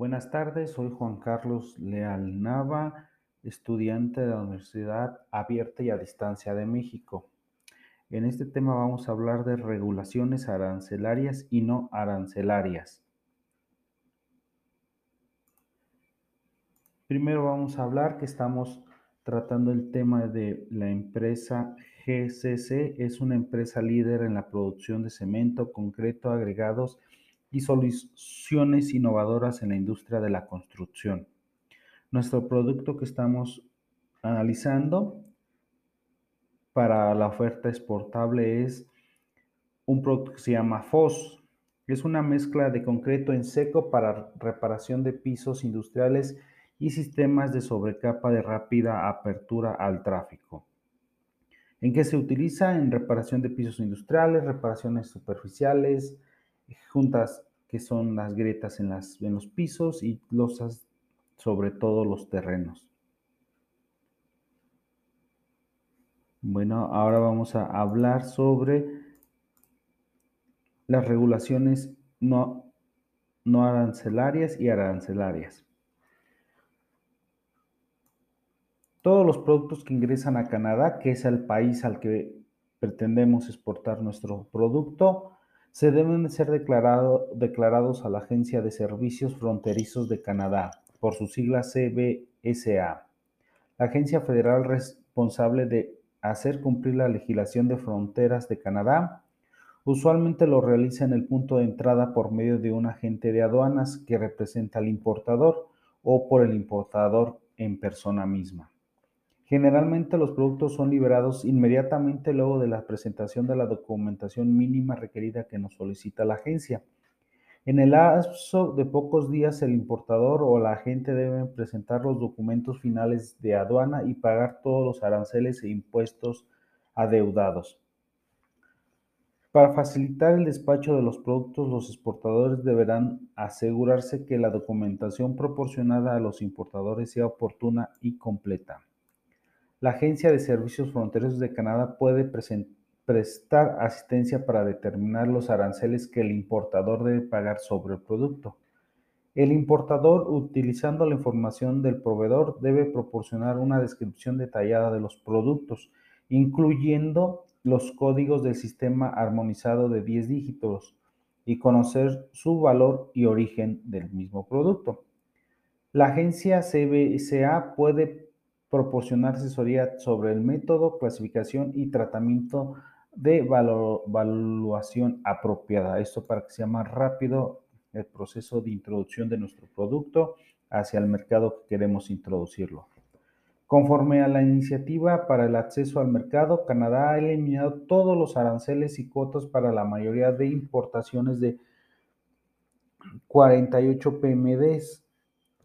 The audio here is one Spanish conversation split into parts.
Buenas tardes, soy Juan Carlos Leal Nava, estudiante de la Universidad Abierta y a Distancia de México. En este tema vamos a hablar de regulaciones arancelarias y no arancelarias. Primero vamos a hablar que estamos tratando el tema de la empresa GCC. Es una empresa líder en la producción de cemento, concreto, agregados y soluciones innovadoras en la industria de la construcción. Nuestro producto que estamos analizando para la oferta exportable es un producto que se llama FOS. Es una mezcla de concreto en seco para reparación de pisos industriales y sistemas de sobrecapa de rápida apertura al tráfico. ¿En qué se utiliza? En reparación de pisos industriales, reparaciones superficiales, juntas que son las grietas en, las, en los pisos y losas sobre todos los terrenos. Bueno, ahora vamos a hablar sobre las regulaciones no, no arancelarias y arancelarias. Todos los productos que ingresan a Canadá, que es el país al que pretendemos exportar nuestro producto, se deben ser declarados a la Agencia de Servicios Fronterizos de Canadá, por su sigla CBSA, la agencia federal responsable de hacer cumplir la legislación de fronteras de Canadá. Usualmente lo realiza en el punto de entrada por medio de un agente de aduanas que representa al importador o por el importador en persona misma. Generalmente los productos son liberados inmediatamente luego de la presentación de la documentación mínima requerida que nos solicita la agencia. En el lapso de pocos días el importador o la agente deben presentar los documentos finales de aduana y pagar todos los aranceles e impuestos adeudados. Para facilitar el despacho de los productos, los exportadores deberán asegurarse que la documentación proporcionada a los importadores sea oportuna y completa. La Agencia de Servicios Fronterizos de Canadá puede prestar asistencia para determinar los aranceles que el importador debe pagar sobre el producto. El importador, utilizando la información del proveedor, debe proporcionar una descripción detallada de los productos, incluyendo los códigos del sistema armonizado de 10 dígitos y conocer su valor y origen del mismo producto. La agencia CBSA puede proporcionar asesoría sobre el método, clasificación y tratamiento de evaluación apropiada. Esto para que sea más rápido el proceso de introducción de nuestro producto hacia el mercado que queremos introducirlo. Conforme a la iniciativa para el acceso al mercado, Canadá ha eliminado todos los aranceles y cuotas para la mayoría de importaciones de 48 PMDs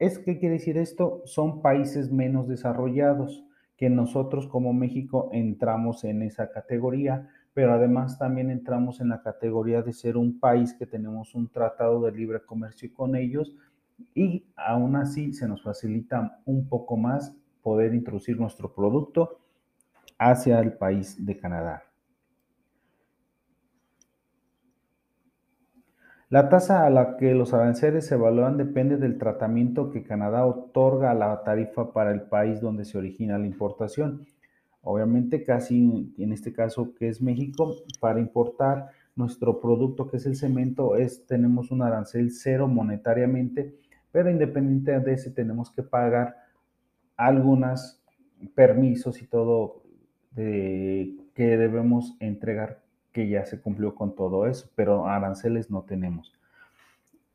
¿Es qué quiere decir esto? Son países menos desarrollados que nosotros como México entramos en esa categoría, pero además también entramos en la categoría de ser un país que tenemos un tratado de libre comercio con ellos y aún así se nos facilita un poco más poder introducir nuestro producto hacia el país de Canadá. La tasa a la que los aranceles se evalúan depende del tratamiento que Canadá otorga a la tarifa para el país donde se origina la importación. Obviamente, casi en este caso que es México, para importar nuestro producto que es el cemento, es, tenemos un arancel cero monetariamente, pero independiente de ese tenemos que pagar algunos permisos y todo que debemos entregar que ya se cumplió con todo eso, pero aranceles no tenemos.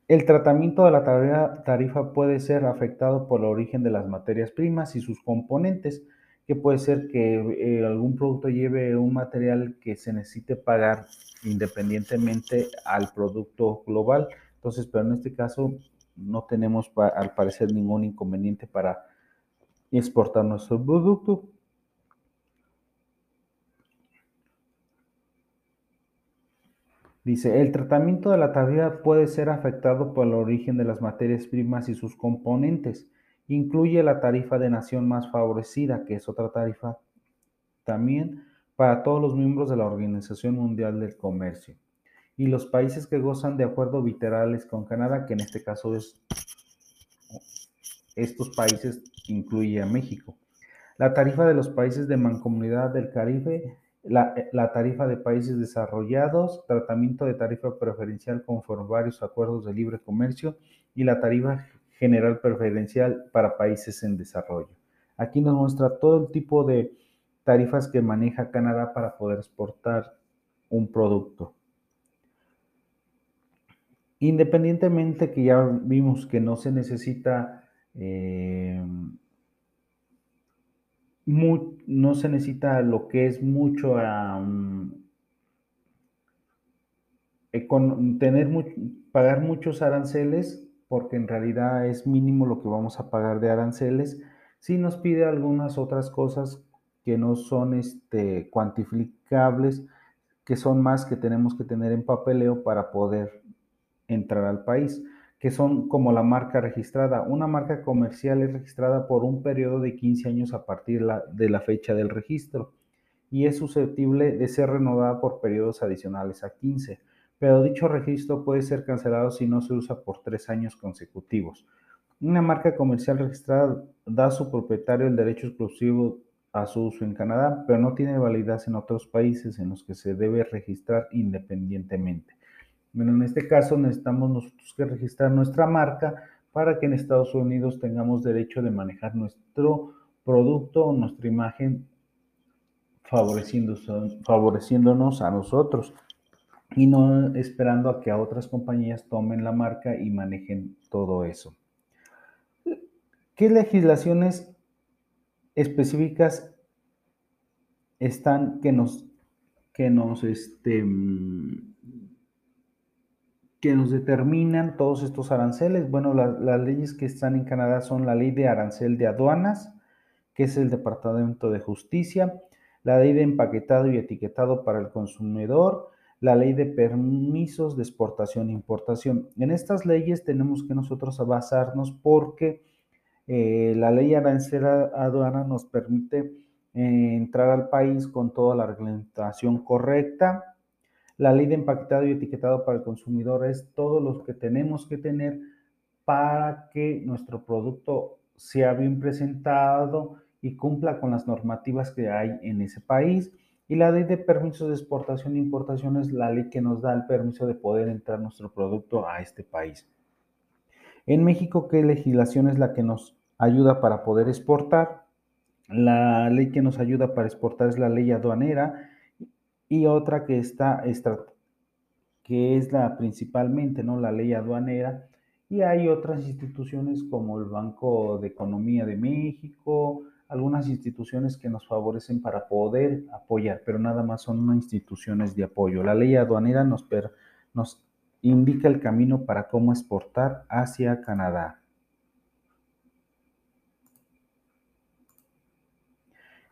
El tratamiento de la tarifa puede ser afectado por el origen de las materias primas y sus componentes, que puede ser que eh, algún producto lleve un material que se necesite pagar independientemente al producto global. Entonces, pero en este caso no tenemos al parecer ningún inconveniente para exportar nuestro producto. Dice, el tratamiento de la tarifa puede ser afectado por el origen de las materias primas y sus componentes. Incluye la tarifa de nación más favorecida, que es otra tarifa también para todos los miembros de la Organización Mundial del Comercio. Y los países que gozan de acuerdos bilaterales con Canadá, que en este caso es estos países incluye a México. La tarifa de los países de Mancomunidad del Caribe, la, la, tarifa de países desarrollados, tratamiento de tarifa preferencial conforme varios acuerdos de libre comercio y la tarifa general preferencial para países en desarrollo. Aquí nos muestra todo el tipo de tarifas que maneja Canadá para poder exportar un producto. Independientemente que ya vimos que no se necesita eh, no se necesita lo que es mucho tener pagar muchos aranceles porque en realidad es mínimo lo que vamos a pagar de aranceles si nos pide algunas otras cosas que no son este, cuantificables que son más que tenemos que tener en papeleo para poder entrar al país que son como la marca registrada. Una marca comercial es registrada por un periodo de 15 años a partir de la fecha del registro y es susceptible de ser renovada por periodos adicionales a 15, pero dicho registro puede ser cancelado si no se usa por tres años consecutivos. Una marca comercial registrada da a su propietario el derecho exclusivo a su uso en Canadá, pero no tiene validez en otros países en los que se debe registrar independientemente. Bueno, en este caso necesitamos nosotros que registrar nuestra marca para que en Estados Unidos tengamos derecho de manejar nuestro producto nuestra imagen favoreciéndonos a nosotros y no esperando a que a otras compañías tomen la marca y manejen todo eso. ¿Qué legislaciones específicas están que nos, que nos, este, que nos determinan todos estos aranceles. Bueno, las leyes que están en Canadá son la ley de arancel de aduanas, que es el Departamento de Justicia, la ley de empaquetado y etiquetado para el consumidor, la ley de permisos de exportación e importación. En estas leyes tenemos que nosotros basarnos porque eh, la ley arancel aduana nos permite eh, entrar al país con toda la reglamentación correcta, la ley de empaquetado y etiquetado para el consumidor es todo lo que tenemos que tener para que nuestro producto sea bien presentado y cumpla con las normativas que hay en ese país. Y la ley de permisos de exportación e importación es la ley que nos da el permiso de poder entrar nuestro producto a este país. En México, ¿qué legislación es la que nos ayuda para poder exportar? La ley que nos ayuda para exportar es la ley aduanera y otra que está, que es la principalmente, ¿no? La ley aduanera. Y hay otras instituciones como el Banco de Economía de México, algunas instituciones que nos favorecen para poder apoyar, pero nada más son instituciones de apoyo. La ley aduanera nos, nos indica el camino para cómo exportar hacia Canadá.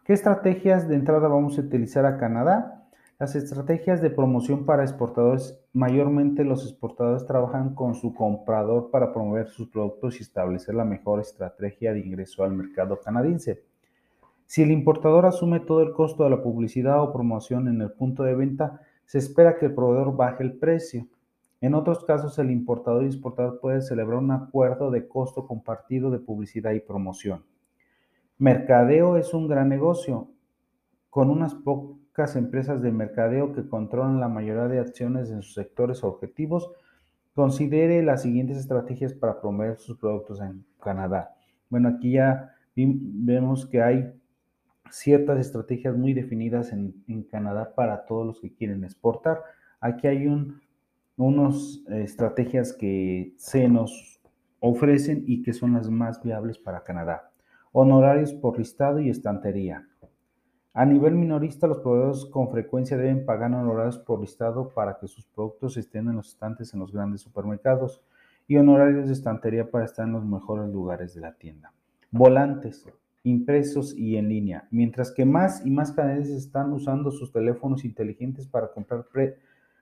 ¿Qué estrategias de entrada vamos a utilizar a Canadá? Las estrategias de promoción para exportadores, mayormente los exportadores trabajan con su comprador para promover sus productos y establecer la mejor estrategia de ingreso al mercado canadiense. Si el importador asume todo el costo de la publicidad o promoción en el punto de venta, se espera que el proveedor baje el precio. En otros casos, el importador y exportador pueden celebrar un acuerdo de costo compartido de publicidad y promoción. Mercadeo es un gran negocio, con unas pocas empresas de mercadeo que controlan la mayoría de acciones en sus sectores objetivos, considere las siguientes estrategias para promover sus productos en Canadá. Bueno, aquí ya vemos que hay ciertas estrategias muy definidas en, Canadá para todos los que quieren exportar. Aquí hay unas estrategias que se nos ofrecen y que son las más viables para Canadá. Honorarios por listado y estantería. A nivel minorista, los proveedores con frecuencia deben pagar honorarios por listado para que sus productos estén en los estantes en los grandes supermercados y honorarios de estantería para estar en los mejores lugares de la tienda. Volantes, impresos y en línea. Mientras que más y más canadienses están usando sus teléfonos inteligentes para comprar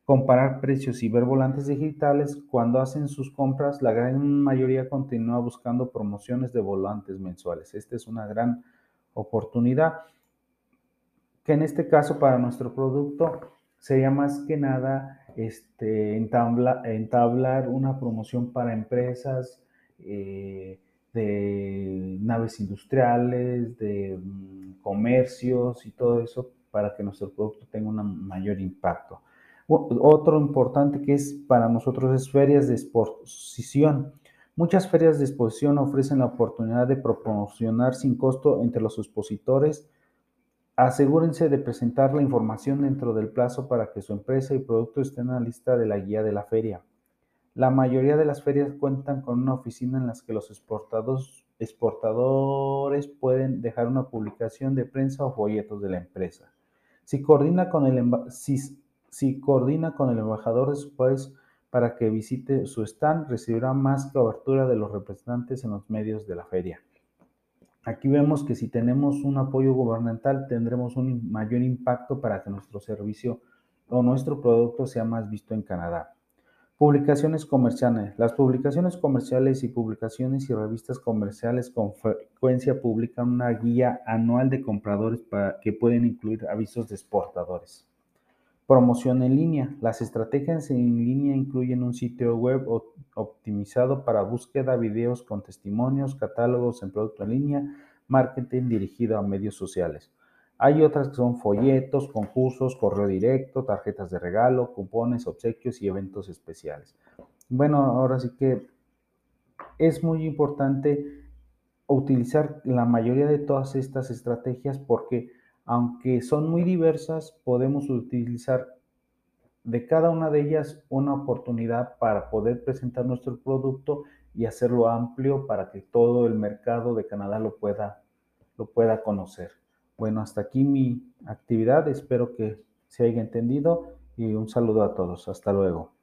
comparar precios y ver volantes digitales, cuando hacen sus compras, la gran mayoría continúa buscando promociones de volantes mensuales. Esta es una gran oportunidad que en este caso para nuestro producto sería más que nada este, entablar una promoción para empresas, eh, de naves industriales, de mm, comercios y todo eso para que nuestro producto tenga un mayor impacto. Otro importante que es para nosotros es ferias de exposición. Muchas ferias de exposición ofrecen la oportunidad de proporcionar sin costo entre los expositores. Asegúrense de presentar la información dentro del plazo para que su empresa y producto estén en la lista de la guía de la feria. La mayoría de las ferias cuentan con una oficina en la que los exportadores pueden dejar una publicación de prensa o folletos de la empresa. Si coordina con el, si, coordina con el embajador de su país para que visite su stand, recibirá más cobertura de los representantes en los medios de la feria. Aquí vemos que si tenemos un apoyo gubernamental tendremos un mayor impacto para que nuestro servicio o nuestro producto sea más visto en Canadá. Publicaciones comerciales. Las publicaciones comerciales y publicaciones y revistas comerciales con frecuencia publican una guía anual de compradores que pueden incluir avisos de exportadores. Promoción en línea. Las estrategias en línea incluyen un sitio web optimizado para búsqueda, videos con testimonios, catálogos en producto en línea, marketing dirigido a medios sociales. Hay otras que son folletos, concursos, correo directo, tarjetas de regalo, cupones, obsequios y eventos especiales. Bueno, ahora sí que es muy importante utilizar la mayoría de todas estas estrategias porque aunque son muy diversas, podemos utilizar de cada una de ellas una oportunidad para poder presentar nuestro producto y hacerlo amplio para que todo el mercado de Canadá lo pueda, lo pueda conocer. Bueno, hasta aquí mi actividad. Espero que se haya entendido y un saludo a todos. Hasta luego.